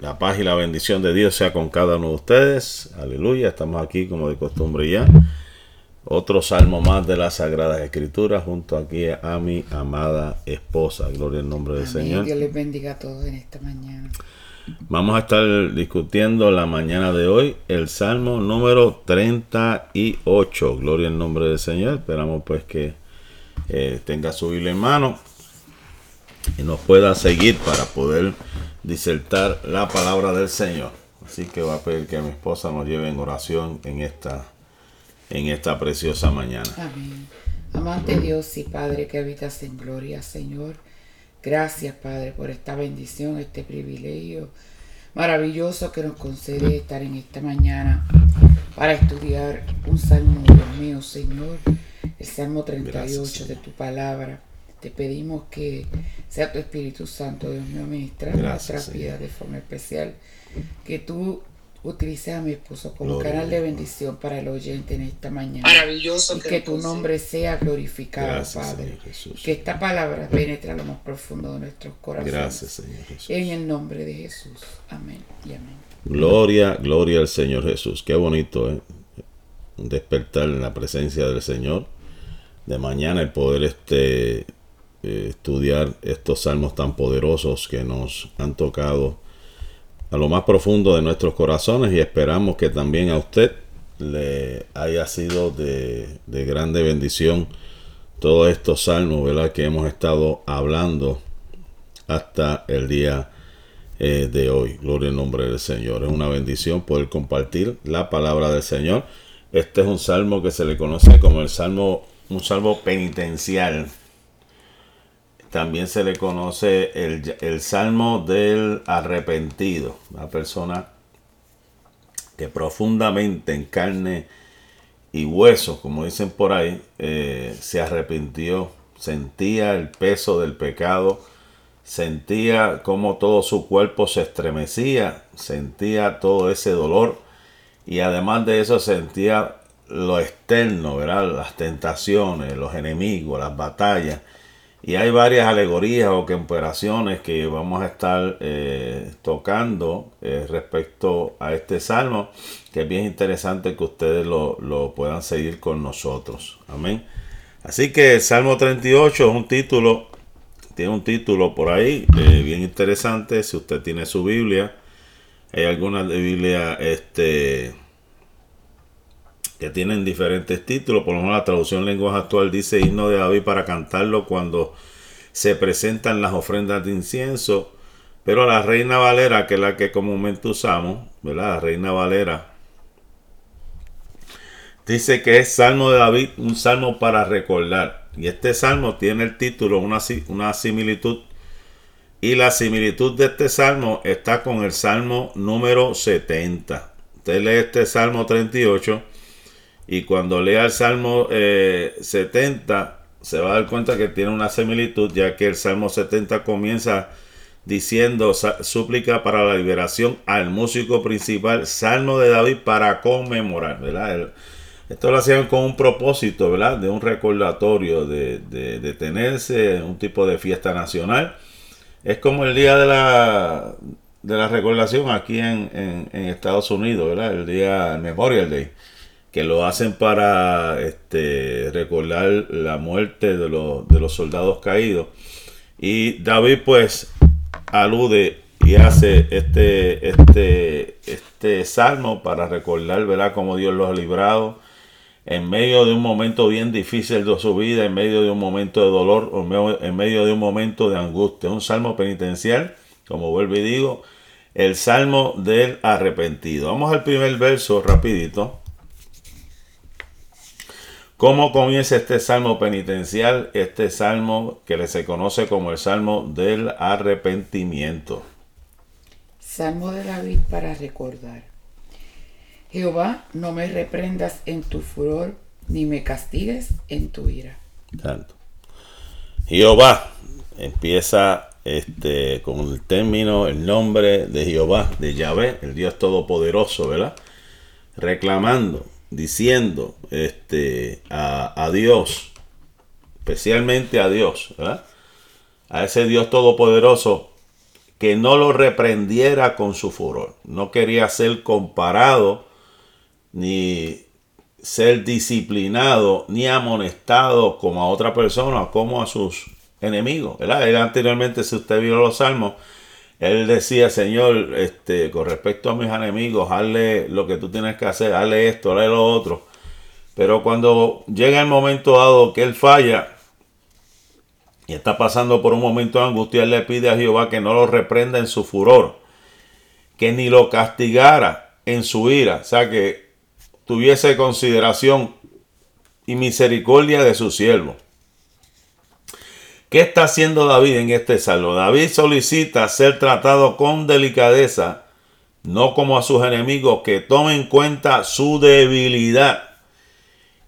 La paz y la bendición de Dios sea con cada uno de ustedes. Aleluya. Estamos aquí como de costumbre ya. Otro salmo más de las Sagradas Escrituras junto aquí a mi amada esposa. Gloria al nombre del Señor. Dios les bendiga a todos en esta mañana. Vamos a estar discutiendo la mañana de hoy el salmo número 38. Gloria al nombre del Señor. Esperamos pues que eh, tenga su Biblia en mano y nos pueda seguir para poder disertar la palabra del Señor. Así que va a pedir que mi esposa nos lleve en oración en esta, en esta preciosa mañana. Amén. Amante Dios y Padre que habitas en gloria, Señor. Gracias, Padre, por esta bendición, este privilegio maravilloso que nos concede estar en esta mañana para estudiar un salmo, Dios mío, Señor, el Salmo 38 de tu palabra. Te pedimos que sea tu Espíritu Santo, Dios mío, ministra nuestra vida de forma especial. Que tú utilices a mi esposo como canal de bendición para el oyente en esta mañana. Maravilloso. Y que, tu nombre sea glorificado, Padre. Que esta palabra penetre a lo más profundo de nuestros corazones. Gracias, Señor Jesús. En el nombre de Jesús. Amén y amén. Gloria, gloria al Señor Jesús. Qué bonito, ¿eh? Despertar en la presencia del Señor. De mañana el poder este eh, estudiar estos salmos tan poderosos que nos han tocado a lo más profundo de nuestros corazones y esperamos que también a usted le haya sido de, grande bendición todos estos salmos ¿verdad? que hemos estado hablando hasta el día eh, de hoy. Gloria al nombre del Señor. Es una bendición poder compartir la palabra del Señor. Este es un salmo que se le conoce como el salmo, un salmo penitencial también se le conoce el, salmo del arrepentido, una persona que profundamente en carne y huesos, como dicen por ahí, eh, se arrepintió, sentía el peso del pecado, sentía como todo su cuerpo se estremecía, sentía todo ese dolor y además de eso sentía lo externo, ¿verdad? las tentaciones, los enemigos, las batallas y hay varias alegorías o comparaciones que vamos a estar eh, tocando eh, respecto a este salmo, que es bien interesante que ustedes lo, puedan seguir con nosotros. Amén. Así que el Salmo 38 es un título, tiene un título por ahí, eh, bien interesante. Si usted tiene su Biblia, hay algunas de Biblia, este que tienen diferentes títulos. Por lo menos la traducción lenguaje actual dice himno de David para cantarlo cuando se presentan las ofrendas de incienso. Pero la Reina Valera, que es la que comúnmente usamos, ¿verdad? La Reina Valera dice que es Salmo de David, un salmo para recordar. Y este salmo tiene el título, una, una similitud. Y la similitud de este salmo está con el salmo número 70. Usted lee este salmo 38 y cuando lea el Salmo 70, eh, se va a dar cuenta que tiene una similitud, ya que el Salmo 70 comienza diciendo súplica para la liberación al músico principal, Salmo de David para conmemorar, ¿verdad? esto lo hacían con un propósito, ¿verdad? De un recordatorio, de, de, un tipo de fiesta nacional. Es como el día de la, de la recordación aquí en, en Estados Unidos, ¿verdad? El día Memorial Day que lo hacen para este, recordar la muerte de los, de los soldados caídos. Y David pues alude y hace este, este, este salmo para recordar ¿verdad? cómo Dios los ha librado en medio de un momento bien difícil de su vida, en medio de un momento de dolor, en medio de un momento de angustia. Un salmo penitencial, como vuelvo y digo, el salmo del arrepentido. Vamos al primer verso rapidito. ¿Cómo comienza este salmo penitencial? Este salmo que se conoce como el salmo del arrepentimiento. Salmo de David para recordar. Jehová, no me reprendas en tu furor, ni me castigues en tu ira. Tanto. Jehová empieza este, con el término, el nombre de Jehová, de Yahvé, el Dios Todopoderoso, ¿verdad? Reclamando diciendo este, a, Dios, especialmente a Dios, a ese Dios todopoderoso que no lo reprendiera con su furor. No quería ser comparado ni ser disciplinado ni amonestado como a otra persona como a sus enemigos. Él anteriormente, si usted vio los salmos, él decía, Señor, este, con respecto a mis enemigos, hazle lo que tú tienes que hacer, hazle esto, hazle lo otro. Pero cuando llega el momento dado que él falla y está pasando por un momento de angustia, él le pide a Jehová que no lo reprenda en su furor, que ni lo castigara en su ira, o sea, que tuviese consideración y misericordia de su siervo. ¿Qué está haciendo David en este salmo? David solicita ser tratado con delicadeza, no como a sus enemigos, que tomen en cuenta su debilidad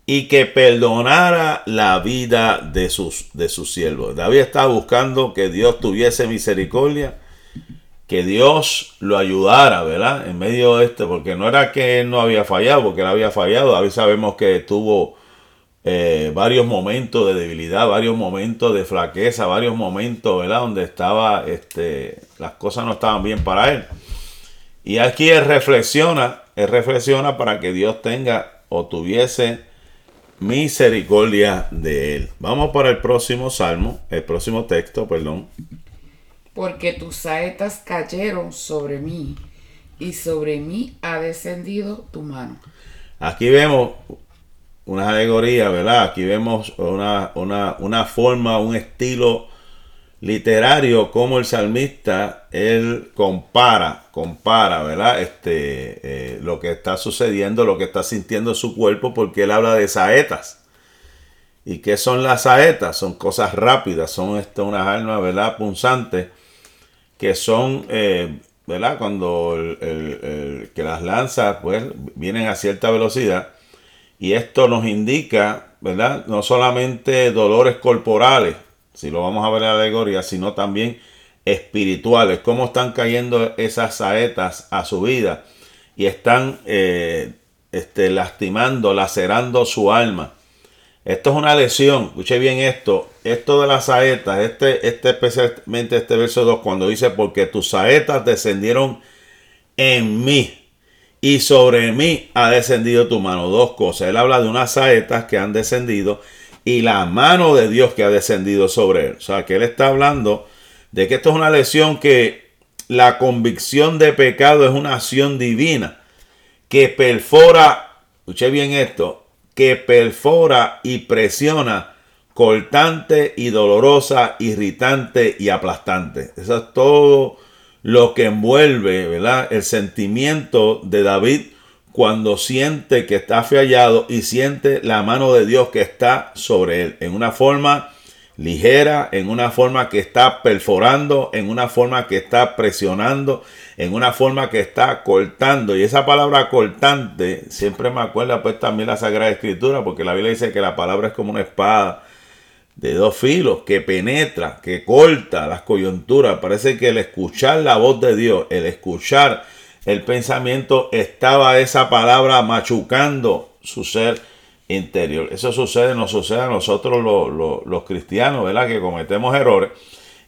y que perdonara la vida de sus, de sus siervos. David está buscando que Dios tuviese misericordia, que Dios lo ayudara, ¿verdad? En medio de esto, porque no era que él no había fallado, porque él había fallado. David sabemos que tuvo eh, varios momentos de debilidad, varios momentos de flaqueza, varios momentos, ¿verdad? Donde estaba, este, las cosas no estaban bien para él. Y aquí él reflexiona, él reflexiona para que Dios tenga o tuviese misericordia de él. Vamos para el próximo salmo, el próximo texto, perdón. Porque tus saetas cayeron sobre mí y sobre mí ha descendido tu mano. Aquí vemos una alegoría, ¿verdad? Aquí vemos una, una, forma, un estilo literario como el salmista, él compara, compara, ¿verdad? Este, eh, lo que está sucediendo, lo que está sintiendo su cuerpo, porque él habla de saetas. ¿Y qué son las saetas? Son cosas rápidas, son esto, unas armas, ¿verdad? Punzantes, que son, eh, ¿verdad? Cuando el, que las lanza, pues, vienen a cierta velocidad y esto nos indica, ¿verdad? No solamente dolores corporales, si lo vamos a ver en la alegoría, sino también espirituales, cómo están cayendo esas saetas a su vida y están eh, este, lastimando, lacerando su alma. Esto es una lesión, escuche bien esto, esto de las saetas, este, este especialmente este verso 2, cuando dice, porque tus saetas descendieron en mí y sobre mí ha descendido tu mano. Dos cosas. Él habla de unas saetas que han descendido y la mano de Dios que ha descendido sobre él. O sea, que él está hablando de que esto es una lección que la convicción de pecado es una acción divina que perfora, escuche bien esto, que perfora y presiona cortante y dolorosa, irritante y aplastante. Eso es todo lo que envuelve, ¿verdad? El sentimiento de David cuando siente que está fallado y siente la mano de Dios que está sobre él, en una forma ligera, en una forma que está perforando, en una forma que está presionando, en una forma que está cortando. Y esa palabra cortante, siempre me acuerda pues también la Sagrada Escritura, porque la Biblia dice que la palabra es como una espada de dos filos que penetra, que corta las coyunturas. Parece que el escuchar la voz de Dios, el escuchar el pensamiento, estaba esa palabra machucando su ser interior. Eso sucede, nos sucede a nosotros los, los cristianos, ¿verdad? Que cometemos errores.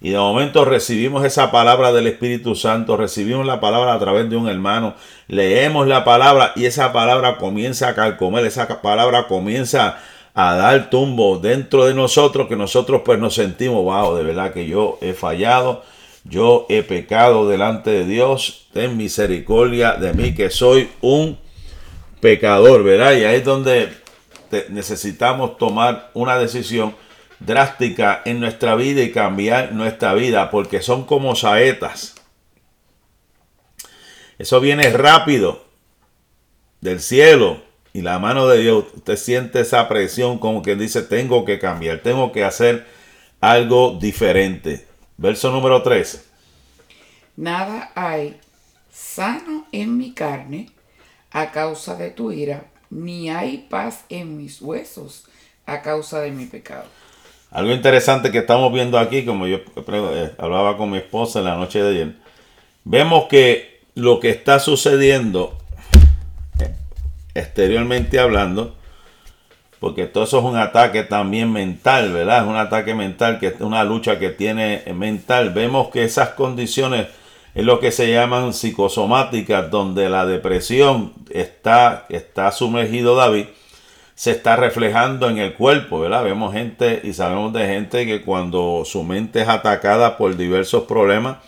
Y de momento recibimos esa palabra del Espíritu Santo, recibimos la palabra a través de un hermano, leemos la palabra y esa palabra comienza a calcomer, esa palabra comienza a dar tumbo dentro de nosotros que nosotros pues nos sentimos, wow, de verdad que yo he fallado, yo he pecado delante de Dios, ten misericordia de mí que soy un pecador, ¿verdad? Y ahí es donde necesitamos tomar una decisión drástica en nuestra vida y cambiar nuestra vida porque son como saetas. Eso viene rápido del cielo y la mano de Dios, usted siente esa presión como que dice, tengo que cambiar, tengo que hacer algo diferente. Verso número 3. Nada hay sano en mi carne a causa de tu ira, ni hay paz en mis huesos a causa de mi pecado. Algo interesante que estamos viendo aquí, como yo eh, hablaba con mi esposa en la noche de ayer, vemos que lo que está sucediendo exteriormente hablando, porque todo eso es un ataque también mental, ¿verdad? Es un ataque mental, que es una lucha que tiene mental. Vemos que esas condiciones es lo que se llaman psicosomáticas, donde la depresión está, está sumergido David, se está reflejando en el cuerpo, ¿verdad? Vemos gente y sabemos de gente que cuando su mente es atacada por diversos problemas,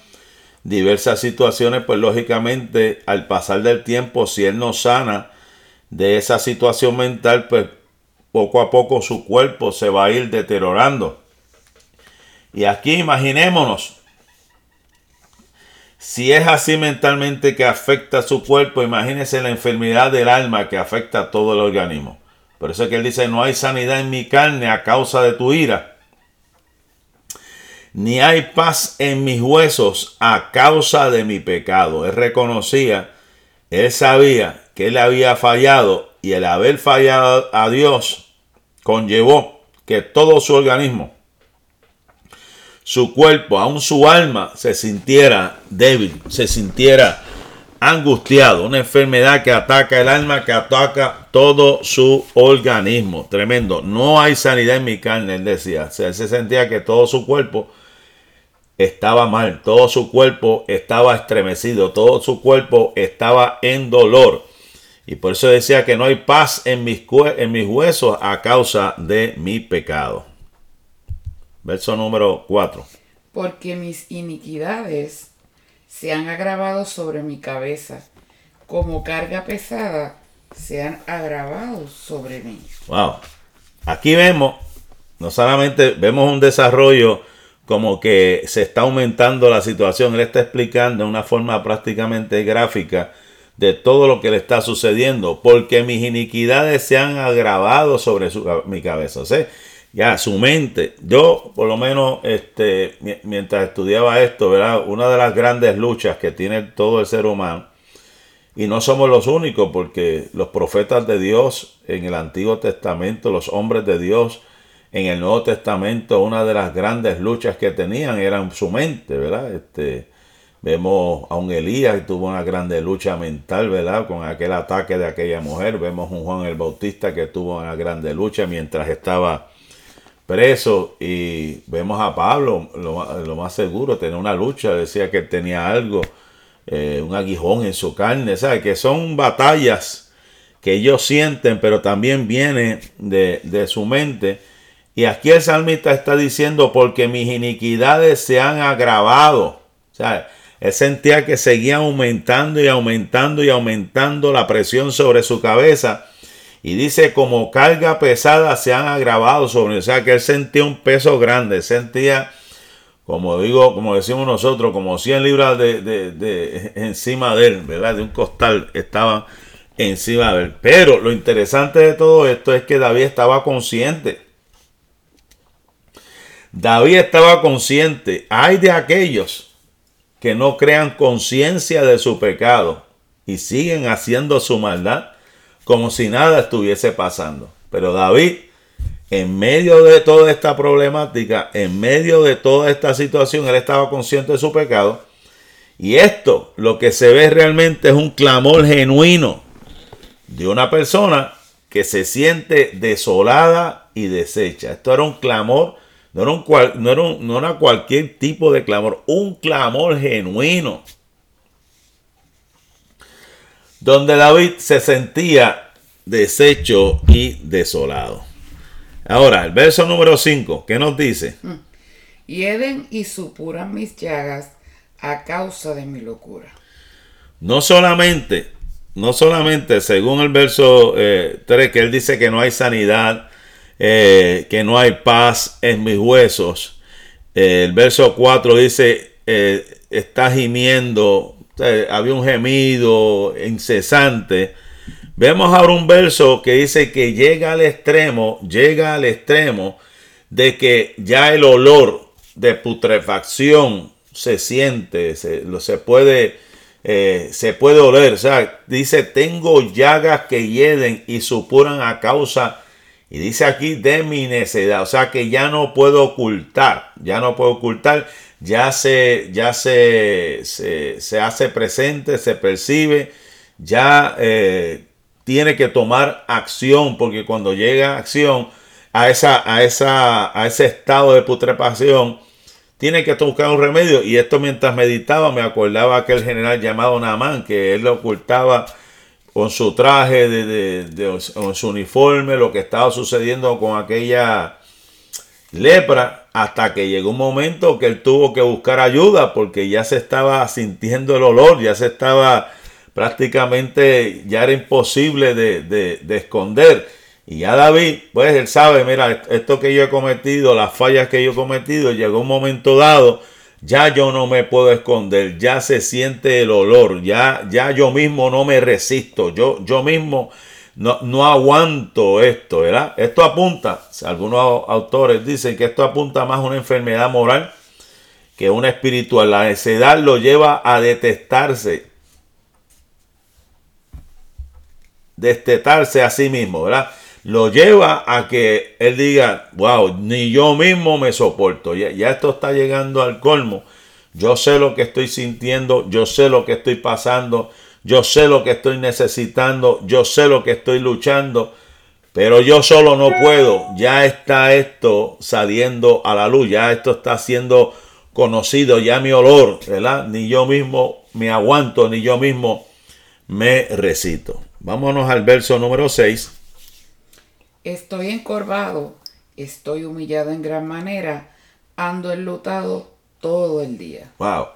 diversas situaciones, pues lógicamente al pasar del tiempo, si él no sana de esa situación mental, pues poco a poco su cuerpo se va a ir deteriorando. Y aquí imaginémonos, si es así mentalmente que afecta a su cuerpo, imagínese la enfermedad del alma que afecta a todo el organismo. Por eso es que él dice, no hay sanidad en mi carne a causa de tu ira, ni hay paz en mis huesos a causa de mi pecado. Él reconocía, él sabía que él había fallado y el haber fallado a Dios conllevó que todo su organismo, su cuerpo, aún su alma, se sintiera débil, se sintiera angustiado, una enfermedad que ataca el alma, que ataca todo su organismo. Tremendo. No hay sanidad en mi carne, él decía. Se sentía que todo su cuerpo estaba mal, todo su cuerpo estaba estremecido, todo su cuerpo estaba en dolor. Y por eso decía que no hay paz en mis, en mis huesos a causa de mi pecado. Verso número 4. Porque mis iniquidades se han agravado sobre mi cabeza, como carga pesada se han agravado sobre mí. Wow. Aquí vemos, no solamente vemos un desarrollo como que se está aumentando la situación, él está explicando de una forma prácticamente gráfica de todo lo que le está sucediendo, porque mis iniquidades se han agravado sobre mi cabeza. Ya su mente, yo por lo menos este, mientras estudiaba esto, ¿verdad? una de las grandes luchas que tiene todo el ser humano, y no somos los únicos, porque los profetas de Dios en el Antiguo Testamento, los hombres de Dios en el Nuevo Testamento, una de las grandes luchas que tenían era su mente, ¿verdad? Este, Vemos a un Elías que tuvo una grande lucha mental, ¿verdad? Con aquel ataque de aquella mujer. Vemos a un Juan el Bautista que tuvo una grande lucha mientras estaba preso. Y vemos a Pablo, lo, más seguro, tenía una lucha. Decía que tenía algo, eh, un aguijón en su carne. ¿Sabes? Que son batallas que ellos sienten, pero también vienen de, de su mente. Y aquí el salmista está diciendo, porque mis iniquidades se han agravado. ¿Sabes? Él sentía que seguía aumentando y aumentando y aumentando la presión sobre su cabeza. Y dice, como carga pesada se han agravado sobre él. O sea, que él sentía un peso grande. Sentía, como digo, como decimos nosotros, como 100 libras de, de encima de él, ¿verdad? De un costal estaban encima de él. Pero lo interesante de todo esto es que David estaba consciente. David estaba consciente. Hay de aquellos que no crean conciencia de su pecado y siguen haciendo su maldad como si nada estuviese pasando. Pero David, en medio de toda esta problemática, en medio de toda esta situación, él estaba consciente de su pecado. Y esto, lo que se ve realmente es un clamor genuino de una persona que se siente desolada y deshecha. Esto era un clamor no era, un no, era cualquier tipo de clamor, un clamor genuino. Donde David se sentía deshecho y desolado. Ahora, el verso número 5, ¿qué nos dice? Mm. Hieden y supuran mis llagas a causa de mi locura. No solamente, no solamente, según el verso 3, eh, que él dice que no hay sanidad, eh, que no hay paz en mis huesos. el verso 4 dice, eh, está gimiendo, había un gemido incesante. Vemos ahora un verso que dice que llega al extremo, llega al extremo de que ya el olor de putrefacción se siente, se, puede, eh, se puede oler. Dice, tengo llagas que hieden y supuran a causa y dice aquí de mi necedad, o sea que ya no puedo ocultar, ya no puedo ocultar, ya se, ya se, se, hace presente, se percibe, ya eh, tiene que tomar acción, porque cuando llega acción a, esa, a, esa, a ese estado de putrefacción, tiene que buscar un remedio. Y esto mientras meditaba me acordaba aquel general llamado Naamán, que él ocultaba con su traje, de, de, con su uniforme, lo que estaba sucediendo con aquella lepra, hasta que llegó un momento que él tuvo que buscar ayuda porque ya se estaba sintiendo el olor, ya se estaba prácticamente, ya era imposible de, de esconder. Y ya David, pues él sabe, mira, esto que yo he cometido, las fallas que yo he cometido, llegó un momento dado, ya yo no me puedo esconder, ya se siente el olor, ya, ya yo mismo no me resisto, yo, yo mismo no, no aguanto esto, ¿verdad? Esto apunta, algunos autores dicen que esto apunta más a una enfermedad moral que una espiritual. La necedad lo lleva a detestarse, destetarse a sí mismo, ¿verdad? Lo lleva a que él diga, wow, ni yo mismo me soporto. Ya, ya, esto está llegando al colmo. Yo sé lo que estoy sintiendo, yo sé lo que estoy pasando, yo sé lo que estoy necesitando, yo sé lo que estoy luchando, pero yo solo no puedo. Ya está esto saliendo a la luz, ya esto está siendo conocido, ya mi olor, ¿verdad? Ni yo mismo me aguanto, ni yo mismo me recito. Vámonos al verso número 6 Estoy encorvado, estoy humillado en gran manera, ando enlutado todo el día. Wow.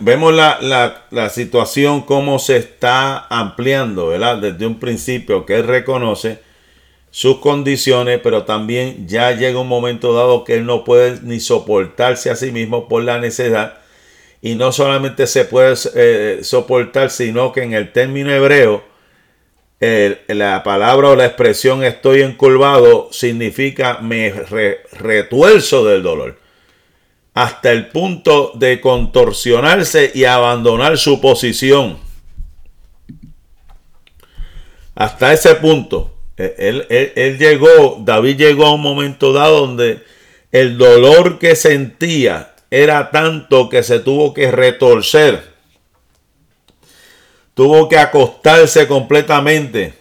Vemos la, la, situación, cómo se está ampliando, ¿verdad? Desde un principio que él reconoce sus condiciones, pero también ya llega un momento dado que él no puede ni soportarse a sí mismo por la necesidad. Y no solamente se puede eh, soportar, sino que en el término hebreo, la palabra o la expresión estoy encolvado significa me retuerzo del dolor. Hasta el punto de contorsionarse y abandonar su posición. Hasta ese punto. E, él, él llegó, David llegó a un momento dado donde el dolor que sentía era tanto que se tuvo que retorcer tuvo que acostarse completamente.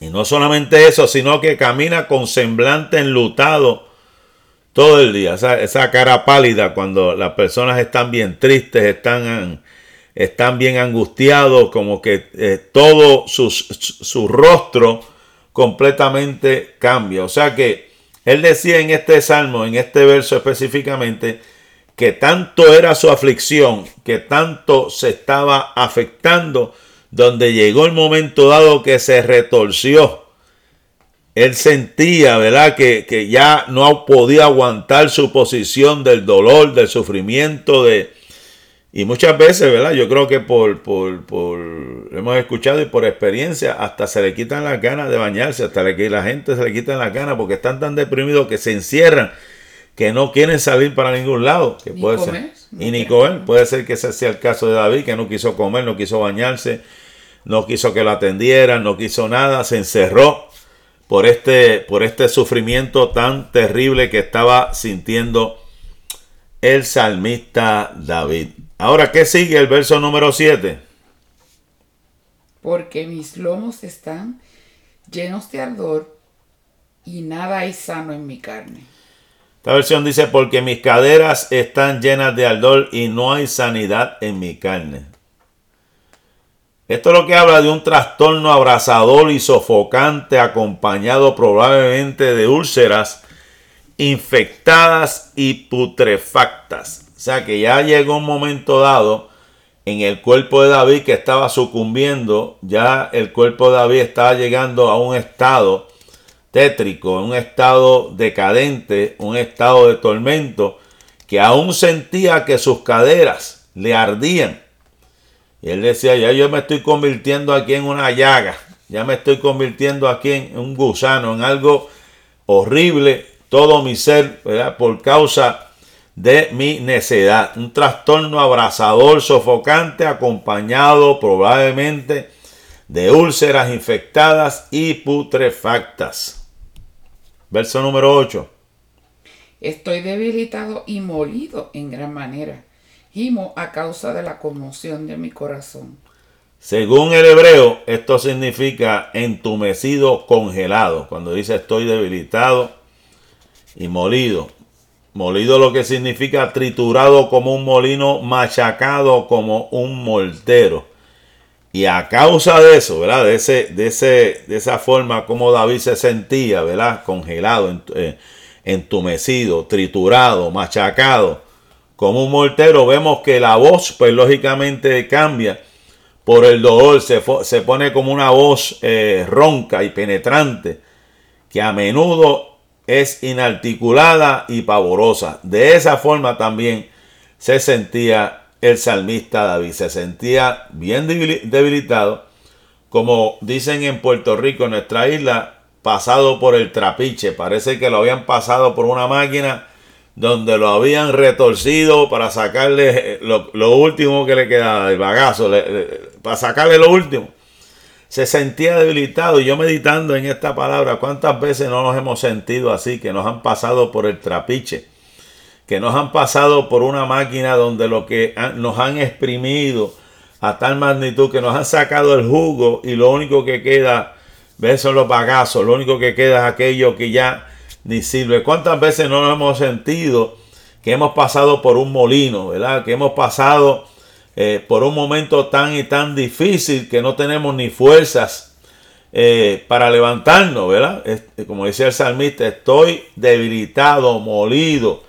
Y no solamente eso, sino que camina con semblante enlutado todo el día. Esa, cara pálida cuando las personas están bien tristes, están, están bien angustiados, como que eh, todo su, su rostro completamente cambia. O sea que él decía en este salmo, en este verso específicamente, que tanto era su aflicción, que tanto se estaba afectando, donde llegó el momento dado que se retorció. Él sentía, ¿verdad?, que, que ya no podía aguantar su posición del dolor, del sufrimiento, de... Y muchas veces, ¿verdad? Yo creo que por, por, hemos escuchado y por experiencia, hasta se le quitan las ganas de bañarse, hasta que la gente se le quitan las ganas porque están tan deprimidos que se encierran que no quieren salir para ningún lado. Que puede ser. Y ni comer. Puede ser que ese sea el caso de David, que no quiso comer, no quiso bañarse, no quiso que lo atendieran, no quiso nada, se encerró por este, por este sufrimiento tan terrible que estaba sintiendo el salmista David. Ahora, ¿qué sigue el verso número 7? Porque mis lomos están llenos de ardor y nada hay sano en mi carne. Esta versión dice, porque mis caderas están llenas de ardor y no hay sanidad en mi carne. Esto es lo que habla de un trastorno abrasador y sofocante acompañado probablemente de úlceras infectadas y putrefactas. O sea que ya llegó un momento dado en el cuerpo de David que estaba sucumbiendo, ya el cuerpo de David estaba llegando a un estado tétrico, un estado decadente, un estado de tormento, que aún sentía que sus caderas le ardían. Y él decía, ya yo me estoy convirtiendo aquí en una llaga, ya me estoy convirtiendo aquí en un gusano, en algo horrible, todo mi ser, ¿verdad? por causa de mi necedad. Un trastorno abrasador, sofocante, acompañado probablemente de úlceras infectadas y putrefactas. Verso número 8. Estoy debilitado y molido en gran manera. gimo a causa de la conmoción de mi corazón. Según el hebreo, esto significa entumecido, congelado. Cuando dice estoy debilitado y molido. Molido lo que significa triturado como un molino, machacado como un mortero. Y a causa de eso, ¿verdad? De, ese, de, ese, de esa forma como David se sentía, ¿verdad? Congelado, eh, entumecido, triturado, machacado, como un mortero, vemos que la voz, pues lógicamente cambia por el dolor, se, se pone como una voz eh, ronca y penetrante, que a menudo es inarticulada y pavorosa. De esa forma también se sentía el salmista David. Se sentía bien debilitado, como dicen en Puerto Rico, en nuestra isla, pasado por el trapiche. Parece que lo habían pasado por una máquina donde lo habían retorcido para sacarle lo, último que le quedaba, el bagazo, para sacarle lo último. Se sentía debilitado y yo meditando en esta palabra, ¿cuántas veces no nos hemos sentido así, que nos han pasado por el trapiche? Que nos han pasado por una máquina donde lo que nos han exprimido a tal magnitud que nos han sacado el jugo y lo único que queda, ves, son los bagazos, lo único que queda es aquello que ya ni sirve. ¿Cuántas veces no nos hemos sentido que hemos pasado por un molino, verdad? Que hemos pasado eh, por un momento tan y tan difícil que no tenemos ni fuerzas eh, para levantarnos, ¿verdad? como decía el salmista, estoy debilitado, molido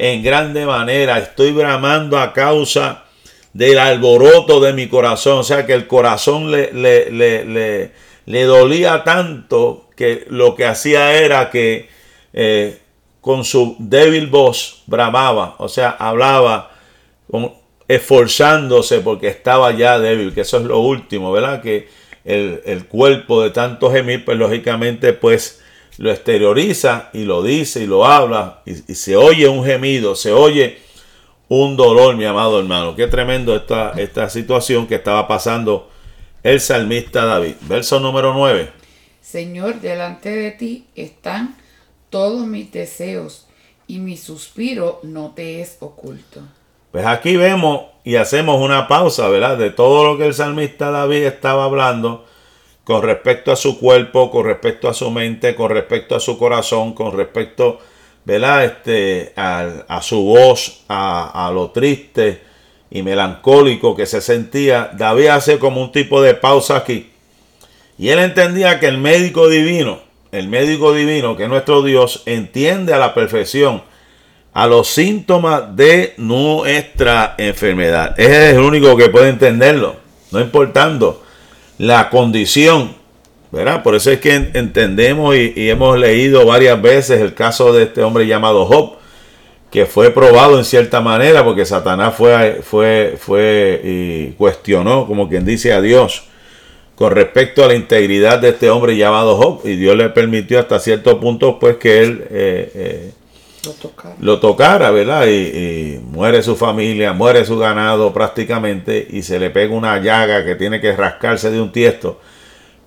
en grande manera. Estoy bramando a causa del alboroto de mi corazón. O sea que el corazón le, le, le, dolía tanto que lo que hacía era que eh, con su débil voz bramaba. O sea, hablaba esforzándose porque estaba ya débil. Que eso es lo último, ¿verdad? Que el, el cuerpo de tanto gemir, pues lógicamente, pues lo exterioriza y lo dice y lo habla y, se oye un gemido, se oye un dolor, mi amado hermano. Qué tremendo esta, esta situación que estaba pasando el salmista David. Verso número 9. Señor, delante de ti están todos mis deseos y mi suspiro no te es oculto. Pues aquí vemos y hacemos una pausa, ¿verdad? De todo lo que el salmista David estaba hablando con respecto a su cuerpo, con respecto a su mente, con respecto a su corazón, con respecto ¿verdad? Este, a, su voz, a, lo triste y melancólico que se sentía. David hace como un tipo de pausa aquí. Y él entendía que el médico divino, el médico divino, que nuestro Dios, entiende a la perfección a los síntomas de nuestra enfermedad. Es el único que puede entenderlo, no importando la condición, ¿verdad? Por eso es que entendemos y, hemos leído varias veces el caso de este hombre llamado Job, que fue probado en cierta manera porque Satanás fue, fue, fue y cuestionó, como quien dice, a Dios con respecto a la integridad de este hombre llamado Job y Dios le permitió hasta cierto punto pues que él eh, eh, lo, tocara. ¿verdad? Y, y, muere su familia, muere su ganado prácticamente y se le pega una llaga que tiene que rascarse de un tiesto.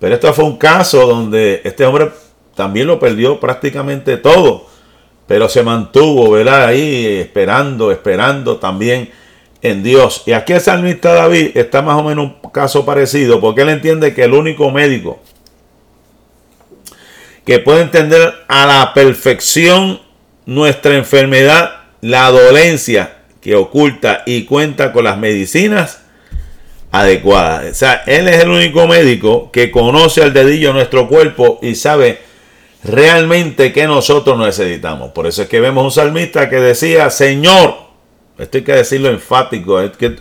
Pero esto fue un caso donde este hombre también lo perdió prácticamente todo, pero se mantuvo, ¿verdad? Ahí esperando, esperando también en Dios. Y aquí el salmista David está más o menos un caso parecido, porque él entiende que el único médico que puede entender a la perfección nuestra enfermedad, la dolencia que oculta y cuenta con las medicinas adecuadas. O sea, Él es el único médico que conoce al dedillo nuestro cuerpo y sabe realmente que nosotros necesitamos. Por eso es que vemos un salmista que decía, Señor, esto hay que decirlo enfático, es que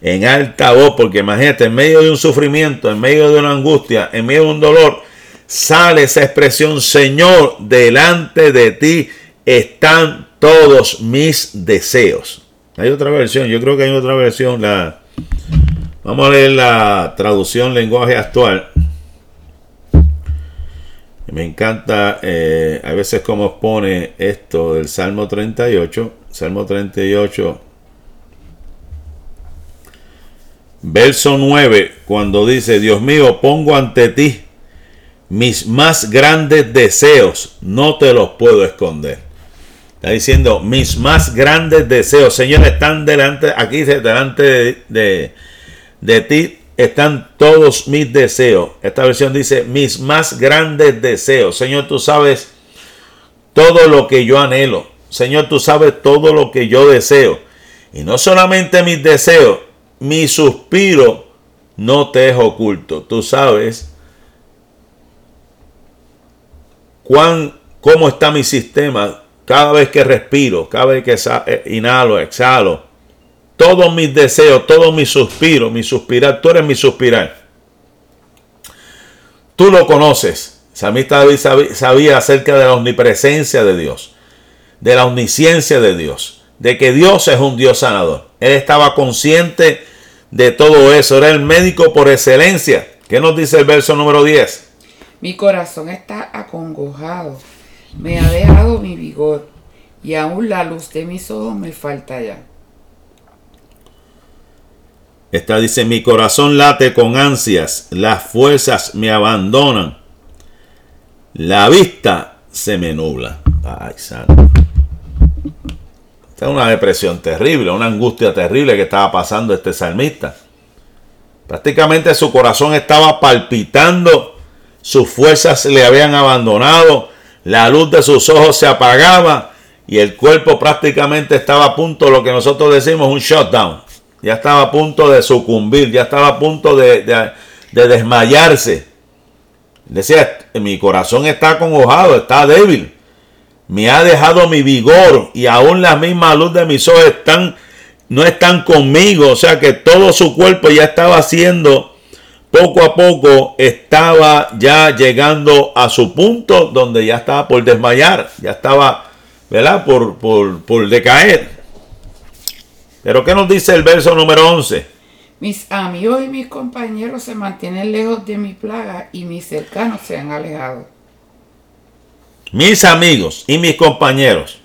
en alta voz, porque imagínate, en medio de un sufrimiento, en medio de una angustia, en medio de un dolor, sale esa expresión, Señor, delante de ti están todos mis deseos. Hay otra versión, yo creo que hay otra versión. La, vamos a leer la traducción lenguaje actual. Me encanta eh, a veces cómo expone esto del Salmo 38. Salmo 38, verso 9, cuando dice, Dios mío, pongo ante ti mis más grandes deseos, no te los puedo esconder. Está diciendo, mis más grandes deseos, Señor, están delante, aquí delante de, de, ti están todos mis deseos. Esta versión dice, mis más grandes deseos. Señor, tú sabes todo lo que yo anhelo. Señor, tú sabes todo lo que yo deseo. Y no solamente mis deseos, mi suspiro no te es oculto. Tú sabes cuán, cómo está mi sistema cada vez que respiro, cada vez que eh, inhalo, exhalo, todos mis deseos, todos mis suspiros, mi suspirar, tú eres mi suspirar. Tú lo conoces. Samita David sabía acerca de la omnipresencia de Dios, de la omnisciencia de Dios, de que Dios es un Dios sanador. Él estaba consciente de todo eso, era el médico por excelencia. ¿Qué nos dice el verso número 10? Mi corazón está acongojado me ha dejado mi vigor y aún la luz de mis ojos me falta ya. Esta dice, mi corazón late con ansias, las fuerzas me abandonan, la vista se me nubla. Ay, santo. Esta es una depresión terrible, una angustia terrible que estaba pasando este salmista. Prácticamente su corazón estaba palpitando, sus fuerzas le habían abandonado, la luz de sus ojos se apagaba y el cuerpo prácticamente estaba a punto, lo que nosotros decimos, un shutdown. Ya estaba a punto de sucumbir, ya estaba a punto de, desmayarse. Decía, mi corazón está acongojado, está débil. Me ha dejado mi vigor y aún la misma luz de mis ojos están, no están conmigo. O sea que todo su cuerpo ya estaba haciendo poco a poco estaba ya llegando a su punto donde ya estaba por desmayar, ya estaba, ¿verdad? Por, por, decaer. Pero ¿qué nos dice el verso número 11? Mis amigos y mis compañeros se mantienen lejos de mi plaga y mis cercanos se han alejado. Mis amigos y mis compañeros.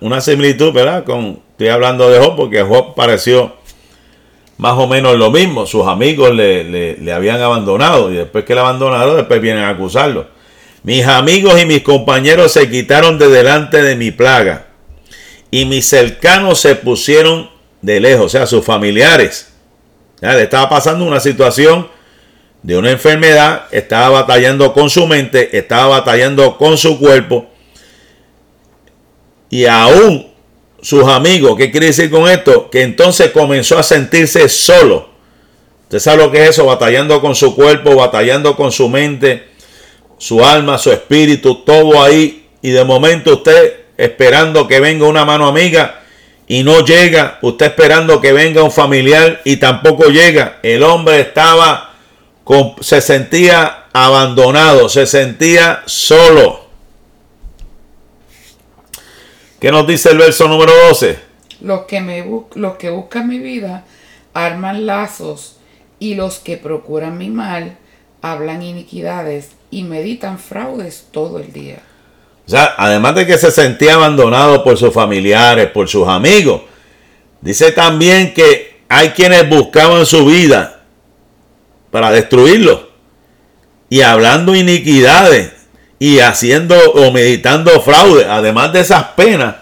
Una similitud, ¿verdad? Con, estoy hablando de Job porque Job pareció más o menos lo mismo. Sus amigos le, habían abandonado y después que le abandonaron, después vienen a acusarlo. Mis amigos y mis compañeros se quitaron de delante de mi plaga y mis cercanos se pusieron de lejos, o sea, sus familiares. le estaba pasando una situación de una enfermedad, estaba batallando con su mente, estaba batallando con su cuerpo y aún sus amigos. ¿Qué quiere decir con esto? Que entonces comenzó a sentirse solo. Usted sabe lo que es eso, batallando con su cuerpo, batallando con su mente, su alma, su espíritu, todo ahí. Y de momento usted esperando que venga una mano amiga y no llega. Usted esperando que venga un familiar y tampoco llega. El hombre estaba, se sentía abandonado, se sentía solo. ¿Qué nos dice el verso número 12? Los que, me los que buscan mi vida arman lazos y los que procuran mi mal hablan iniquidades y meditan fraudes todo el día. O sea, además de que se sentía abandonado por sus familiares, por sus amigos, dice también que hay quienes buscaban su vida para destruirlo y hablando iniquidades y haciendo o meditando fraude, además de esas penas,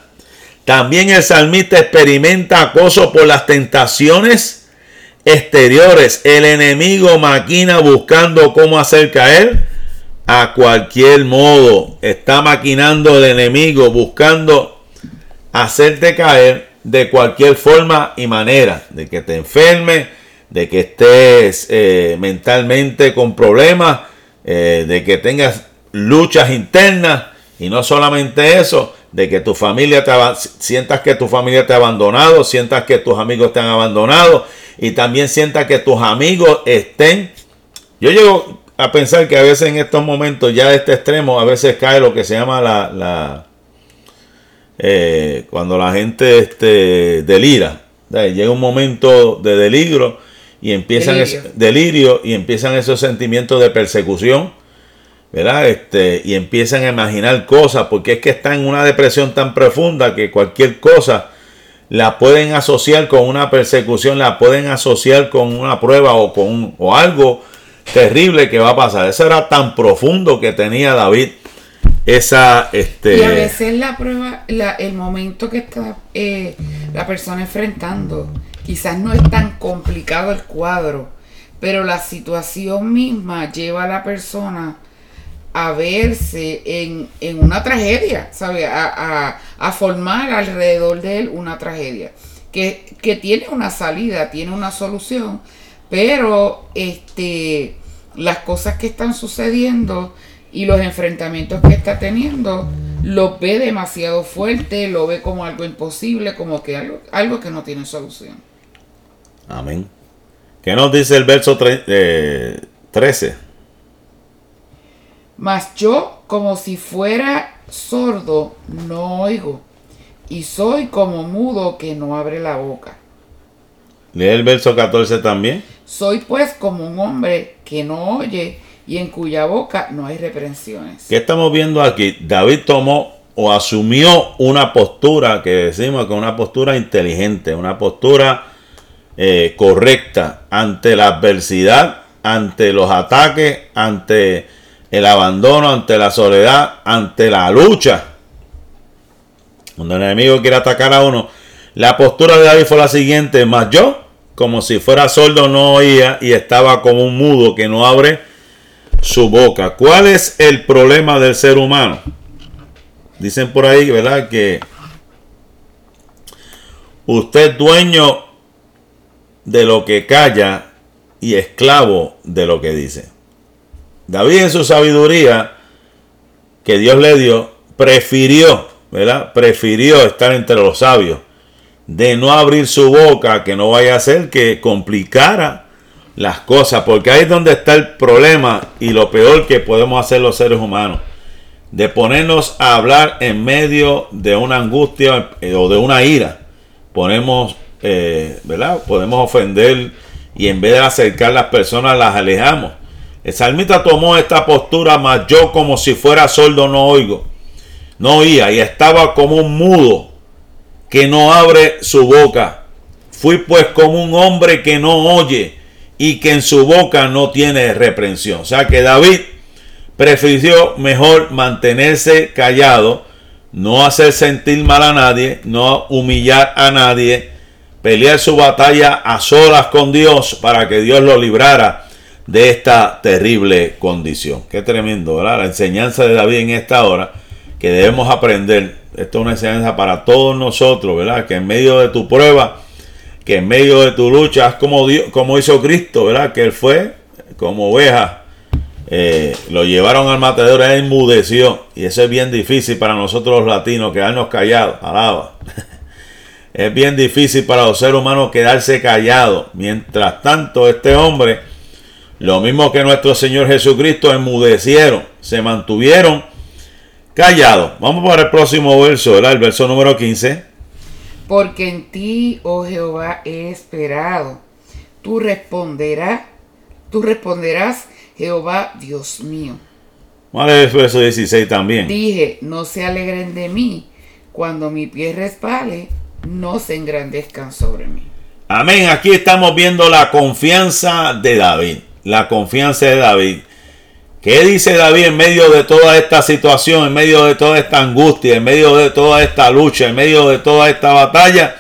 también el salmista experimenta acoso por las tentaciones exteriores. El enemigo maquina buscando cómo hacer caer a cualquier modo. Está maquinando el enemigo buscando hacerte caer de cualquier forma y manera. De que te enfermes, de que estés eh, mentalmente con problemas, eh, de que tengas luchas internas y no solamente eso, de que tu familia te sientas que tu familia te ha abandonado, sientas que tus amigos te han abandonado y también sientas que tus amigos estén. Yo llego a pensar que a veces en estos momentos ya de este extremo a veces cae lo que se llama la, la eh, cuando la gente este, delira. Llega un momento de delirio y empiezan delirio y empiezan esos sentimientos de persecución ¿verdad? Este, y empiezan a imaginar cosas, porque es que están en una depresión tan profunda que cualquier cosa la pueden asociar con una persecución, la pueden asociar con una prueba o con o algo terrible que va a pasar. Eso era tan profundo que tenía David esa... Este... Y a veces la prueba, el momento que está eh, la persona enfrentando, quizás no es tan complicado el cuadro, pero la situación misma lleva a la persona a verse en, una tragedia, ¿sabe? A, a, formar alrededor de él una tragedia. Que, que, tiene una salida, tiene una solución, pero este, las cosas que están sucediendo y los enfrentamientos que está teniendo, lo ve demasiado fuerte, lo ve como algo imposible, como que algo, algo que no tiene solución. Amén. ¿Qué nos dice el verso 13? Mas yo, como si fuera sordo, no oigo, y soy como mudo que no abre la boca. Lee el verso 14 también. Soy pues como un hombre que no oye y en cuya boca no hay reprensiones. ¿Qué estamos viendo aquí? David tomó o asumió una postura que decimos que es una postura inteligente, una postura eh, correcta ante la adversidad, ante los ataques, ante el abandono, ante la soledad, ante la lucha. Cuando el enemigo quiere atacar a uno, la postura de David fue la siguiente, más yo, como si fuera sordo, no oía y estaba como un mudo que no abre su boca. ¿Cuál es el problema del ser humano? Dicen por ahí, ¿verdad? Que usted es dueño de lo que calla y esclavo de lo que dice. David en su sabiduría que Dios le dio, prefirió, ¿verdad? Prefirió estar entre los sabios, de no abrir su boca, que no vaya a ser que complicara las cosas, porque ahí es donde está el problema y lo peor que podemos hacer los seres humanos, de ponernos a hablar en medio de una angustia eh, o de una ira. Ponemos, eh, ¿verdad? Podemos ofender y en vez de acercar las personas las alejamos. El salmista tomó esta postura, mas yo como si fuera sordo no oigo, no oía y estaba como un mudo que no abre su boca. Fui pues como un hombre que no oye y que en su boca no tiene reprensión. O sea que David prefirió mejor mantenerse callado, no hacer sentir mal a nadie, no humillar a nadie, pelear su batalla a solas con Dios para que Dios lo librara de esta terrible condición. Qué tremendo, ¿verdad? La enseñanza de David en esta hora que debemos aprender. Esto es una enseñanza para todos nosotros, ¿verdad? Que en medio de tu prueba, que en medio de tu lucha, haz como, Dios, como hizo Cristo, ¿verdad? Que Él fue como oveja, eh, lo llevaron al matadero, Él enmudeció. Y eso es bien difícil para nosotros los latinos, quedarnos callados, alaba. es bien difícil para los seres humanos quedarse callados. Mientras tanto, este hombre, lo mismo que nuestro Señor Jesucristo, enmudecieron, se mantuvieron callados. Vamos para el próximo verso, ¿verdad? El verso número 15 porque en ti, oh Jehová, he esperado. Tú responderás, tú responderás, Jehová, Dios mío. Vale, el verso 16 también. Dije, no se alegren de mí, cuando mi pie resbale, no se engrandezcan sobre mí. Amén, aquí estamos viendo la confianza de David, la confianza de David. ¿Qué dice David en medio de toda esta situación, en medio de toda esta angustia, en medio de toda esta lucha, en medio de toda esta batalla?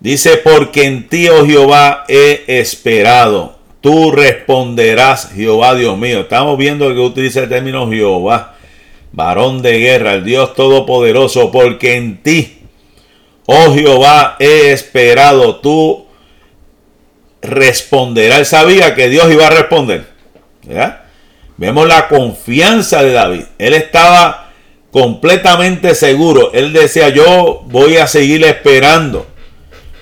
Dice, porque en ti, oh Jehová, he esperado. Tú responderás, Jehová Dios mío. Estamos viendo que utiliza el término Jehová, varón de guerra, el Dios todopoderoso, porque en ti, oh Jehová, he esperado. Tú responderás. Él sabía que Dios iba a responder. ¿verdad? Vemos la confianza de David. Él estaba completamente seguro. Él decía, yo voy a seguir esperando.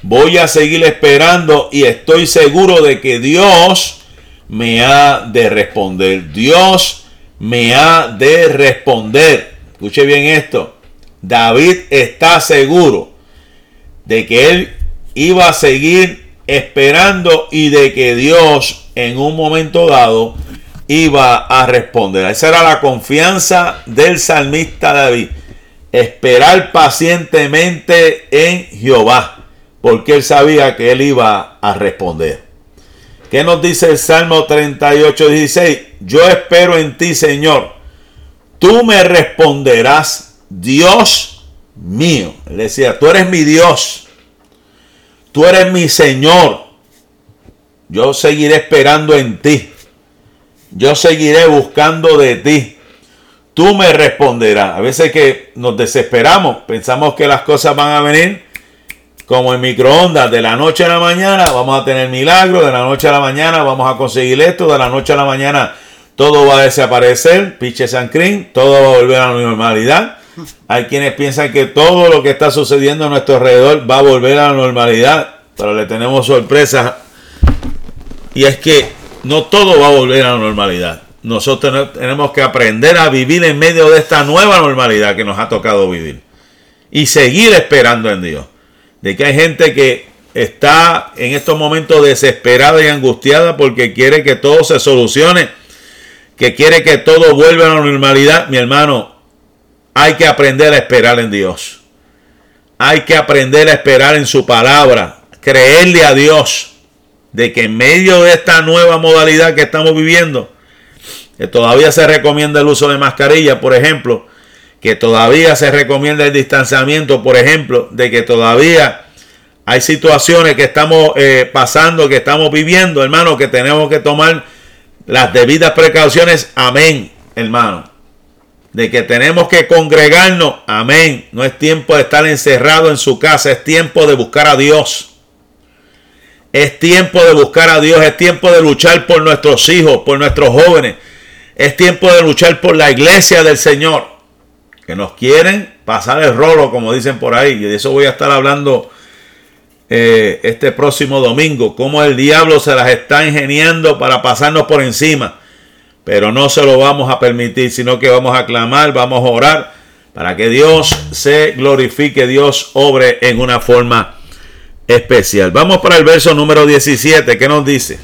Voy a seguir esperando y estoy seguro de que Dios me ha de responder. Dios me ha de responder. Escuche bien esto. David está seguro de que él iba a seguir esperando y de que Dios en un momento dado iba a responder. Esa era la confianza del salmista David. Esperar pacientemente en Jehová, porque él sabía que él iba a responder. ¿Qué nos dice el Salmo 38, 16? Yo espero en ti, Señor. tú me responderás, Dios mío. Él decía, tú eres mi Dios, tú eres mi Señor. Yo seguiré esperando en ti. Yo seguiré buscando de ti. Tú me responderás. A veces que nos desesperamos, pensamos que las cosas van a venir como en microondas, de la noche a la mañana vamos a tener milagro, de la noche a la mañana vamos a conseguir esto, de la noche a la mañana todo va a desaparecer, piche San Crin, todo va a volver a la normalidad. Hay quienes piensan que todo lo que está sucediendo a nuestro alrededor va a volver a la normalidad, pero le tenemos sorpresas. Y es que no todo va a volver a la normalidad. Nosotros tenemos que aprender a vivir en medio de esta nueva normalidad que nos ha tocado vivir. Y seguir esperando en Dios de que hay gente que está en estos momentos desesperada y angustiada porque quiere que todo se solucione, que quiere que todo vuelva a la normalidad, mi hermano, hay que aprender a esperar en Dios. Hay que aprender a esperar en su palabra, creerle a Dios de que en medio de esta nueva modalidad que estamos viviendo, que todavía se recomienda el uso de mascarilla, por ejemplo, que todavía se recomienda el distanciamiento, por ejemplo, de que todavía hay situaciones que estamos eh, pasando, que estamos viviendo, hermano, que tenemos que tomar las debidas precauciones. Amén, hermano. De que tenemos que congregarnos. Amén. No es tiempo de estar encerrado en su casa, es tiempo de buscar a Dios. Es tiempo de buscar a Dios, es tiempo de luchar por nuestros hijos, por nuestros jóvenes. Es tiempo de luchar por la iglesia del Señor que nos quieren pasar el rolo, como dicen por ahí. Y de eso voy a estar hablando eh, este próximo domingo. Cómo el diablo se las está ingeniando para pasarnos por encima. Pero no se lo vamos a permitir, sino que vamos a clamar, vamos a orar para que Dios se glorifique, Dios obre en una forma especial. Vamos para el verso número 17, ¿qué nos dice?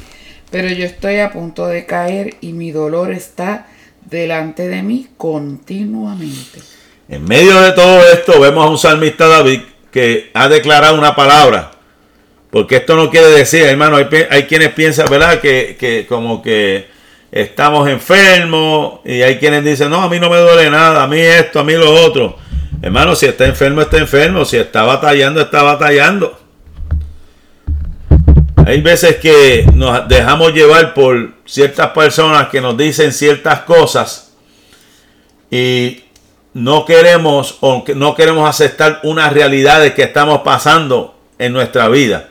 Pero yo estoy a punto de caer y mi dolor está delante de mí continuamente. En medio de todo esto vemos a un salmista David que ha declarado una palabra. Porque esto no quiere decir, hermano, hay, quienes piensan, ¿verdad? Que, como que estamos enfermos y hay quienes dicen, no, a mí no me duele nada, a mí esto, a mí lo otro. Hermano, si está enfermo, está enfermo. Si está batallando, está batallando. Hay veces que nos dejamos llevar por ciertas personas que nos dicen ciertas cosas y no queremos o no queremos aceptar unas realidades que estamos pasando en nuestra vida.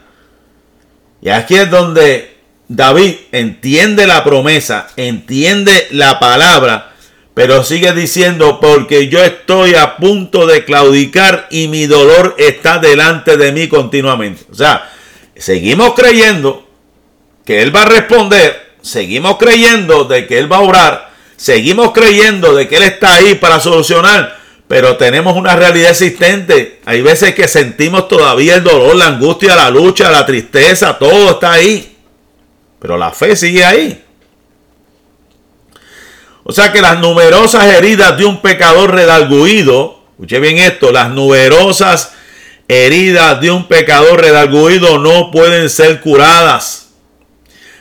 Y aquí es donde David entiende la promesa, entiende la palabra, pero sigue diciendo, porque yo estoy a punto de claudicar y mi dolor está delante de mí continuamente. O sea, seguimos creyendo que Él va a responder, seguimos creyendo de que Él va a orar, Seguimos creyendo de que Él está ahí para solucionar, pero tenemos una realidad existente. Hay veces que sentimos todavía el dolor, la angustia, la lucha, la tristeza, todo está ahí. Pero la fe sigue ahí. O sea que las numerosas heridas de un pecador redalguido, escuche bien esto, las numerosas heridas de un pecador redalguido no pueden ser curadas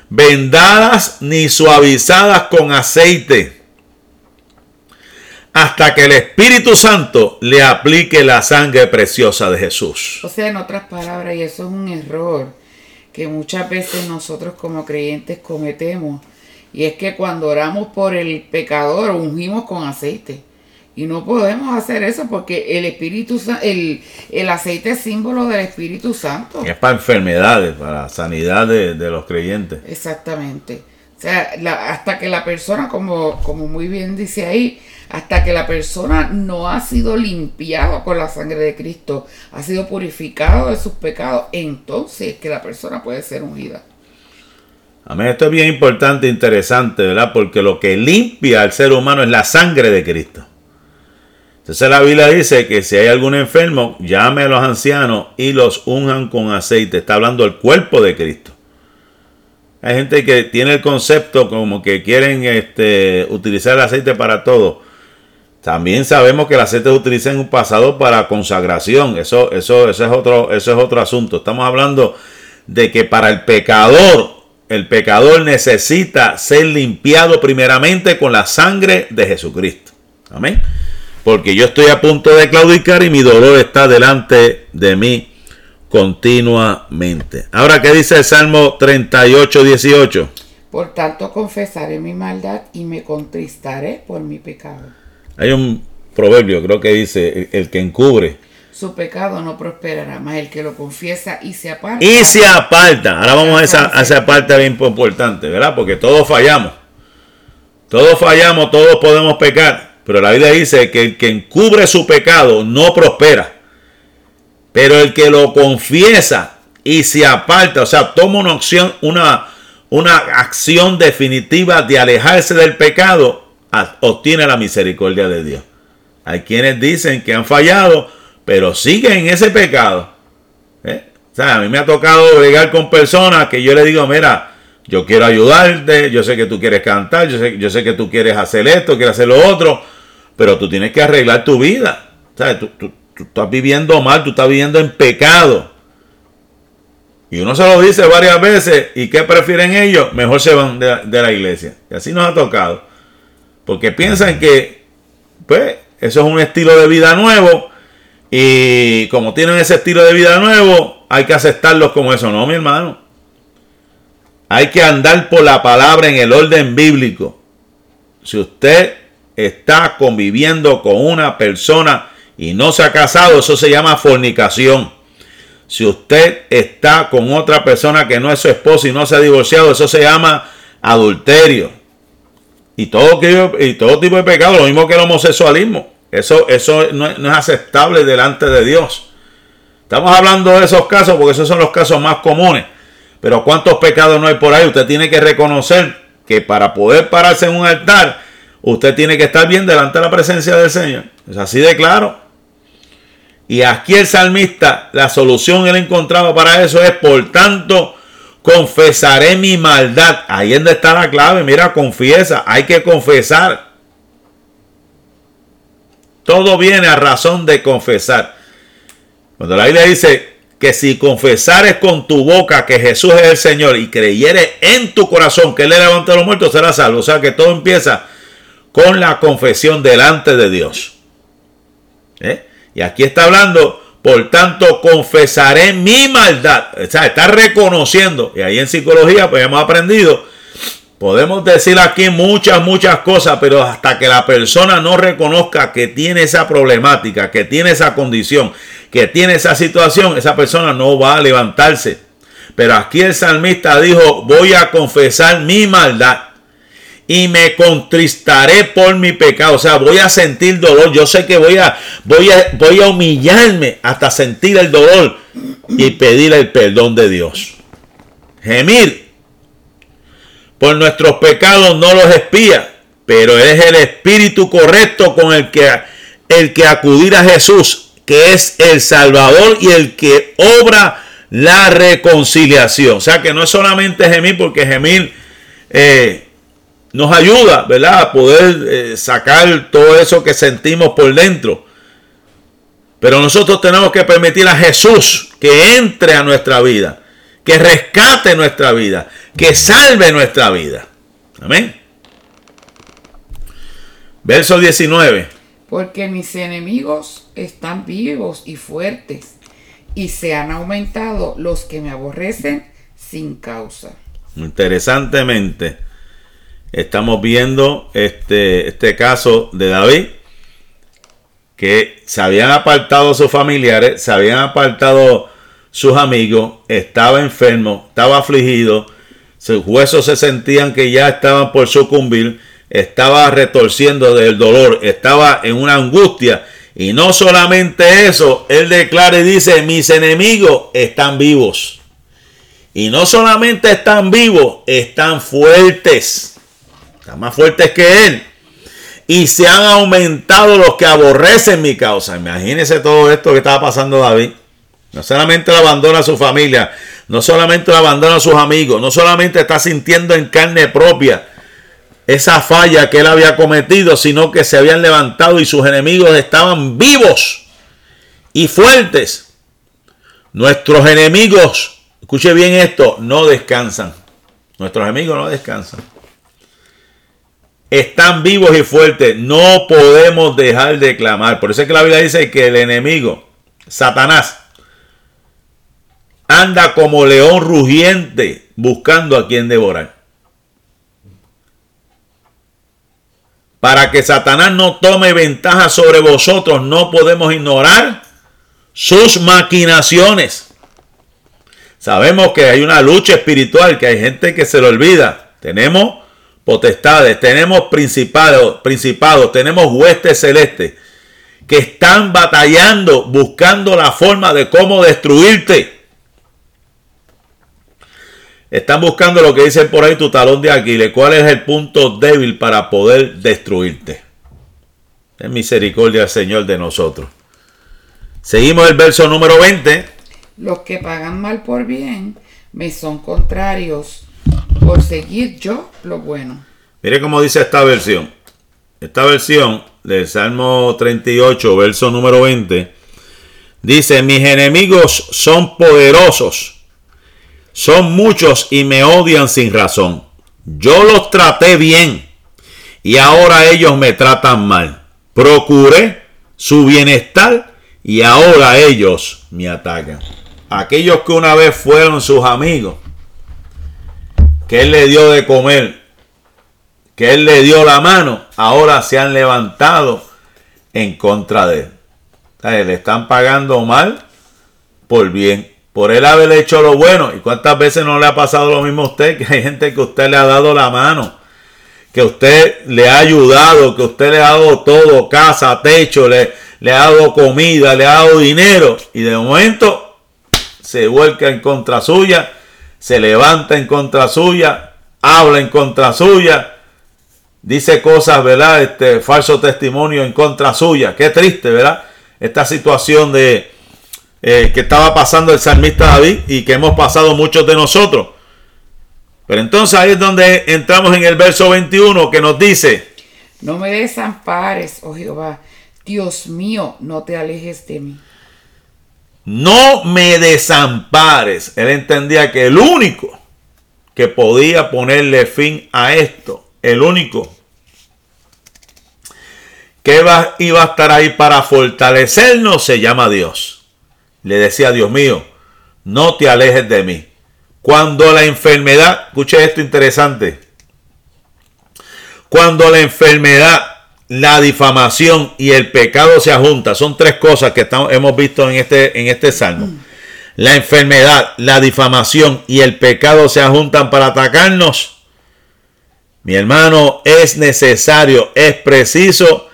vendadas ni suavizadas con aceite, hasta que el Espíritu Santo le aplique la sangre preciosa de Jesús. O sea, en otras palabras, y eso es un error que muchas veces nosotros como creyentes cometemos, y es que cuando oramos por el pecador, ungimos con aceite. Y no podemos hacer eso porque el Espíritu el, el aceite es símbolo del Espíritu Santo. Es para enfermedades, para sanidad de, los creyentes. Exactamente. Sea, hasta que la persona, como, como muy bien dice ahí, hasta que la persona no ha sido limpiada con la sangre de Cristo, ha sido purificado de sus pecados, entonces que la persona puede ser ungida. Amén. Esto es bien importante interesante, ¿verdad? Porque lo que limpia al ser humano es la sangre de Cristo. Entonces la Biblia dice que si hay algún enfermo, llame a los ancianos y los unjan con aceite. Está hablando del cuerpo de Cristo. Hay gente que tiene el concepto como que quieren este, utilizar el aceite para todo. También sabemos que el aceite se utiliza en un pasado para consagración. Eso, eso, eso, es otro, eso es otro asunto. Estamos hablando de que para el pecador, el pecador necesita ser limpiado primeramente con la sangre de Jesucristo. Amén. Porque yo estoy a punto de claudicar y mi dolor está delante de mí continuamente. Ahora, ¿qué dice el Salmo 38, 18? Por tanto, confesaré mi maldad y me contristaré por mi pecado. Hay un proverbio, creo que dice, el que encubre. Su pecado no prosperará, más el que lo confiesa y se aparta. Y se aparta. Ahora vamos a esa, a esa parte bien importante, ¿verdad? Porque todos fallamos. Todos fallamos, todos podemos pecar. Pero la Biblia dice que el que encubre su pecado no prospera. Pero el que lo confiesa y se aparta, o sea, toma una acción, una, una acción definitiva de alejarse del pecado, obtiene la misericordia de Dios. Hay quienes dicen que han fallado, pero siguen en ese pecado. ¿Eh? O sea, a mí me ha tocado bregar con personas que yo le digo, mira, yo quiero ayudarte, yo sé que tú quieres cantar, yo sé, yo sé que tú quieres hacer esto, quieres hacer lo otro, pero tú tienes que arreglar tu vida. ¿Sabes? Tú, tú, estás viviendo mal, tú estás viviendo en pecado. Y uno se lo dice varias veces. ¿Y qué prefieren ellos? Mejor se van de, de la iglesia. Y así nos ha tocado. Porque piensan que, pues, eso es un estilo de vida nuevo. Y como tienen ese estilo de vida nuevo, hay que aceptarlos como eso. No, mi hermano. Hay que andar por la palabra en el orden bíblico. Si usted está conviviendo con una persona y no se ha casado, eso se llama fornicación. Si usted está con otra persona que no es su esposo y no se ha divorciado, eso se llama adulterio. Y todo, y todo tipo de pecado, lo mismo que el homosexualismo. Eso, eso no, no es aceptable delante de Dios. Estamos hablando de esos casos porque esos son los casos más comunes. Pero ¿cuántos pecados no hay por ahí? Usted tiene que reconocer que para poder pararse en un altar usted tiene que estar bien delante de la presencia del Señor. Es así de claro. Y aquí el salmista, la solución él encontraba para eso es, por tanto, confesaré mi maldad. Ahí es donde está la clave. Mira, confiesa. Hay que confesar. Todo viene a razón de confesar. Cuando la Biblia dice que si confesares con tu boca que Jesús es el Señor y creyeres en tu corazón que Él le levantó a los muertos, serás salvo. O sea que todo empieza con la confesión delante de Dios. ¿Eh? Y aquí está hablando, por tanto, confesaré mi maldad. O sea, está reconociendo. Y ahí en psicología, pues hemos aprendido. Podemos decir aquí muchas, muchas cosas, pero hasta que la persona no reconozca que tiene esa problemática, que tiene esa condición, que tiene esa situación, esa persona no va a levantarse. Pero aquí el salmista dijo, voy a confesar mi maldad y me contristaré por mi pecado. O sea, voy a sentir dolor. Yo sé que voy a, voy a, voy a humillarme hasta sentir el dolor y pedir el perdón de Dios. Gemir por nuestros pecados no los espía, pero es el espíritu correcto con el que, el que acudir a Jesús, que es el Salvador y el que obra la reconciliación. O sea que no es solamente gemir, porque gemir eh, nos ayuda, ¿verdad? A poder eh, sacar todo eso que sentimos por dentro. Pero nosotros tenemos que permitir a Jesús que entre a nuestra vida, que rescate nuestra vida, que salve nuestra vida. Amén. Verso 19. Porque mis enemigos están vivos y fuertes, y se han aumentado los que me aborrecen sin causa. Interesantemente, estamos viendo este, este caso de David, que se habían apartado sus familiares, se habían apartado sus amigos, estaba enfermo, estaba afligido, sus huesos se sentían que ya estaban por sucumbir, estaba retorciendo del dolor, estaba en una angustia. Y no solamente eso, él declara y dice, mis enemigos están vivos. Y no solamente están vivos, están fuertes están más fuertes que él. Y se han aumentado los que aborrecen mi causa. Imagínense todo esto que estaba pasando David. No solamente le abandona a su familia, no solamente le abandona a sus amigos, no solamente está sintiendo en carne propia esa falla que él había cometido, sino que se habían levantado y sus enemigos estaban vivos y fuertes. Nuestros enemigos, escuche bien esto, no descansan. Nuestros enemigos no descansan. Están vivos y fuertes. No podemos dejar de clamar. Por eso es que la Biblia dice que el enemigo, Satanás, anda como león rugiente buscando a quien devorar. Para que Satanás no tome ventaja sobre vosotros, no podemos ignorar sus maquinaciones. Sabemos que hay una lucha espiritual, que hay gente que se lo olvida. Tenemos potestades, tenemos principados, principados, tenemos huestes celestes que están batallando, buscando la forma de cómo destruirte. Están buscando lo que dice por ahí tu talón de Aquiles. ¿Cuál es el punto débil para poder destruirte? Es misericordia del Señor de nosotros. Seguimos el verso número 20. Los que pagan mal por bien me son contrarios por seguir yo lo bueno. Mire cómo dice esta versión. Esta versión del Salmo 38, verso número 20, dice, mis enemigos son poderosos, son muchos y me odian sin razón. Yo los traté bien y ahora ellos me tratan mal. Procuré su bienestar y ahora ellos me atacan. Aquellos que una vez fueron sus amigos, que Él le dio de comer, que Él le dio la mano, ahora se han levantado en contra de Él. le están pagando mal por bien. Por él haber hecho lo bueno. ¿Y cuántas veces no le ha pasado lo mismo a usted? Que hay gente que usted le ha dado la mano. Que usted le ha ayudado. Que usted le ha dado todo. Casa, techo. Le, le ha dado comida. Le ha dado dinero. Y de momento se vuelca en contra suya se levanta en contra suya, habla en contra suya, dice cosas, ¿verdad? Este falso testimonio en contra suya. Qué triste, ¿verdad? Esta situación de eh, que estaba pasando el salmista David y que hemos pasado muchos de nosotros. Pero entonces ahí es donde entramos en el verso 21 que nos dice, no me desampares, oh Jehová, Dios mío, no te alejes de mí no me desampares. Él entendía que el único que podía ponerle fin a esto, el único que iba, a estar ahí para fortalecernos, se llama Dios. Le decía, Dios mío, no te alejes de mí. Cuando la enfermedad, escuche esto interesante, cuando la enfermedad la difamación y el pecado se juntan. Son tres cosas que estamos, hemos visto en este, en este salmo. La enfermedad, la difamación y el pecado se juntan para atacarnos. Mi hermano, es necesario, es preciso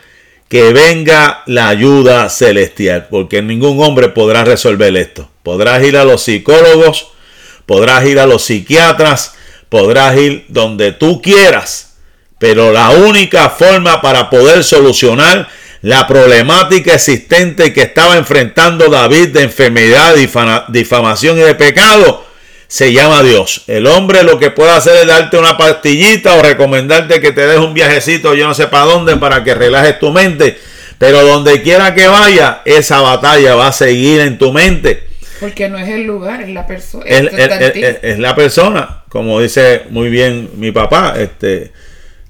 que venga la ayuda celestial, porque ningún hombre podrá resolver esto. Podrás ir a los psicólogos, podrás ir a los psiquiatras, podrás ir donde tú quieras pero la única forma para poder solucionar la problemática existente que estaba enfrentando David de enfermedad, difamación y de pecado, se llama Dios. El hombre lo que puede hacer es darte una pastillita o recomendarte que te des un viajecito, yo no sé para dónde, para que relajes tu mente. Pero donde quiera que vaya, esa batalla va a seguir en tu mente. Porque no es el lugar, es la persona. Es, la persona, como dice muy bien mi papá, este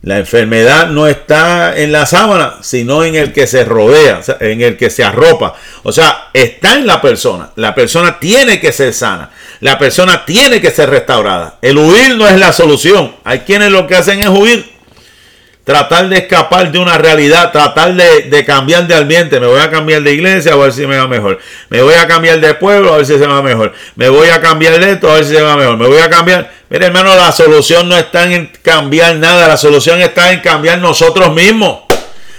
la enfermedad no está en la sábana, sino en el que se rodea, en el que se arropa. O sea, está en la persona. La persona tiene que ser sana. La persona tiene que ser restaurada. El huir no es la solución. Hay quienes lo que hacen es huir. Tratar de escapar de una realidad, tratar de, cambiar de ambiente. Me voy a cambiar de iglesia a ver si me va mejor. Me voy a cambiar de pueblo a ver si se va mejor. Me voy a cambiar de esto a ver si se va mejor. Me voy a cambiar. Mire, hermano, la solución no está en cambiar nada. La solución está en cambiar nosotros mismos.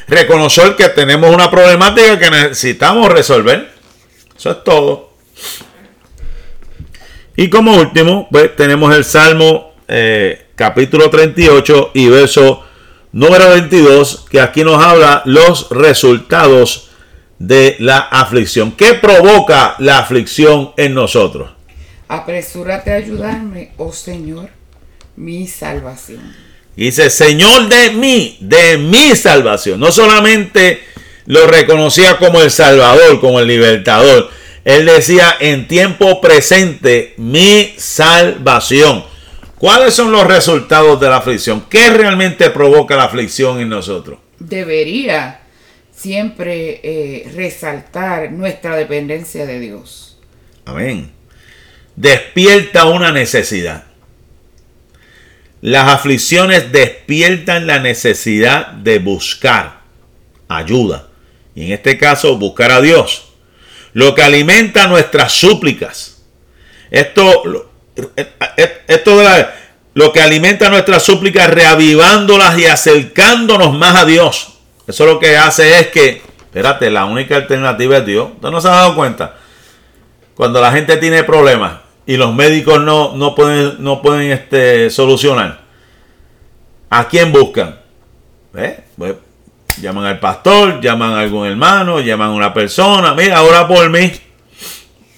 Reconocer que tenemos una problemática que necesitamos resolver. Eso es todo. Y como último, pues tenemos el Salmo eh, capítulo 38 y verso número 22, que aquí nos habla los resultados de la aflicción. ¿Qué provoca la aflicción en nosotros? Apresúrate a ayudarme, oh Señor, mi salvación. Dice, Señor de mí, de mi salvación. No solamente lo reconocía como el Salvador, como el libertador. Él decía en tiempo presente, mi salvación. ¿Cuáles son los resultados de la aflicción? ¿Qué realmente provoca la aflicción en nosotros? Debería siempre eh, resaltar nuestra dependencia de Dios. Amén. Despierta una necesidad. Las aflicciones despiertan la necesidad de buscar ayuda. Y en este caso, buscar a Dios. Lo que alimenta nuestras súplicas. Esto, esto de lo que alimenta nuestras súplicas, reavivándolas y acercándonos más a Dios. Eso lo que hace es que, espérate, la única alternativa es Dios. ¿Usted no se ha dado cuenta? Cuando la gente tiene problemas y los médicos no, no pueden, no pueden este, solucionar, ¿a quién buscan? ¿Eh? Pues, llaman al pastor, llaman a algún hermano, llaman a una persona, mira, ora por mí.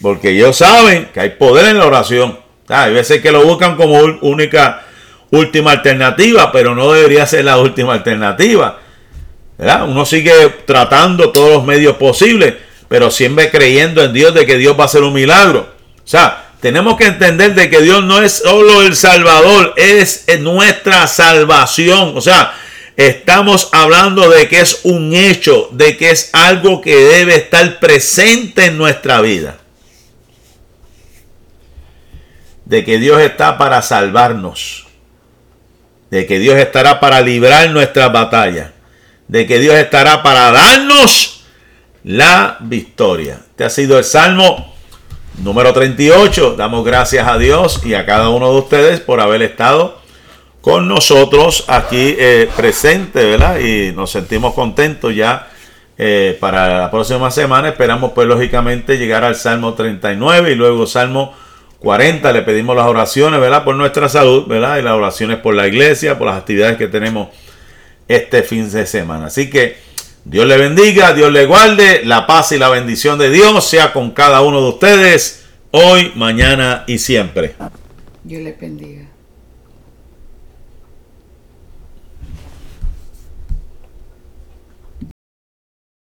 Porque ellos saben que hay poder en la oración. Hay veces que lo buscan como única, última alternativa, pero no debería ser la última alternativa. Uno sigue tratando todos los medios posibles, pero siempre creyendo en Dios de que Dios va a hacer un milagro. O sea, tenemos que entender de que Dios no es solo el Salvador, es nuestra salvación. O sea, estamos hablando de que es un hecho, de que es algo que debe estar presente en nuestra vida de que Dios está para salvarnos, de que Dios estará para librar nuestras batallas, de que Dios estará para darnos la victoria. Este ha sido el Salmo número 38. Damos gracias a Dios y a cada uno de ustedes por haber estado con nosotros aquí eh, presente, ¿verdad? Y nos sentimos contentos ya eh, para la próxima semana. Esperamos pues lógicamente llegar al Salmo 39 y luego Salmo 40 le pedimos las oraciones, ¿verdad? Por nuestra salud, ¿verdad? Y las oraciones por la iglesia, por las actividades que tenemos este fin de semana. Así que Dios le bendiga, Dios le guarde, la paz y la bendición de Dios sea con cada uno de ustedes, hoy, mañana y siempre. Dios le bendiga.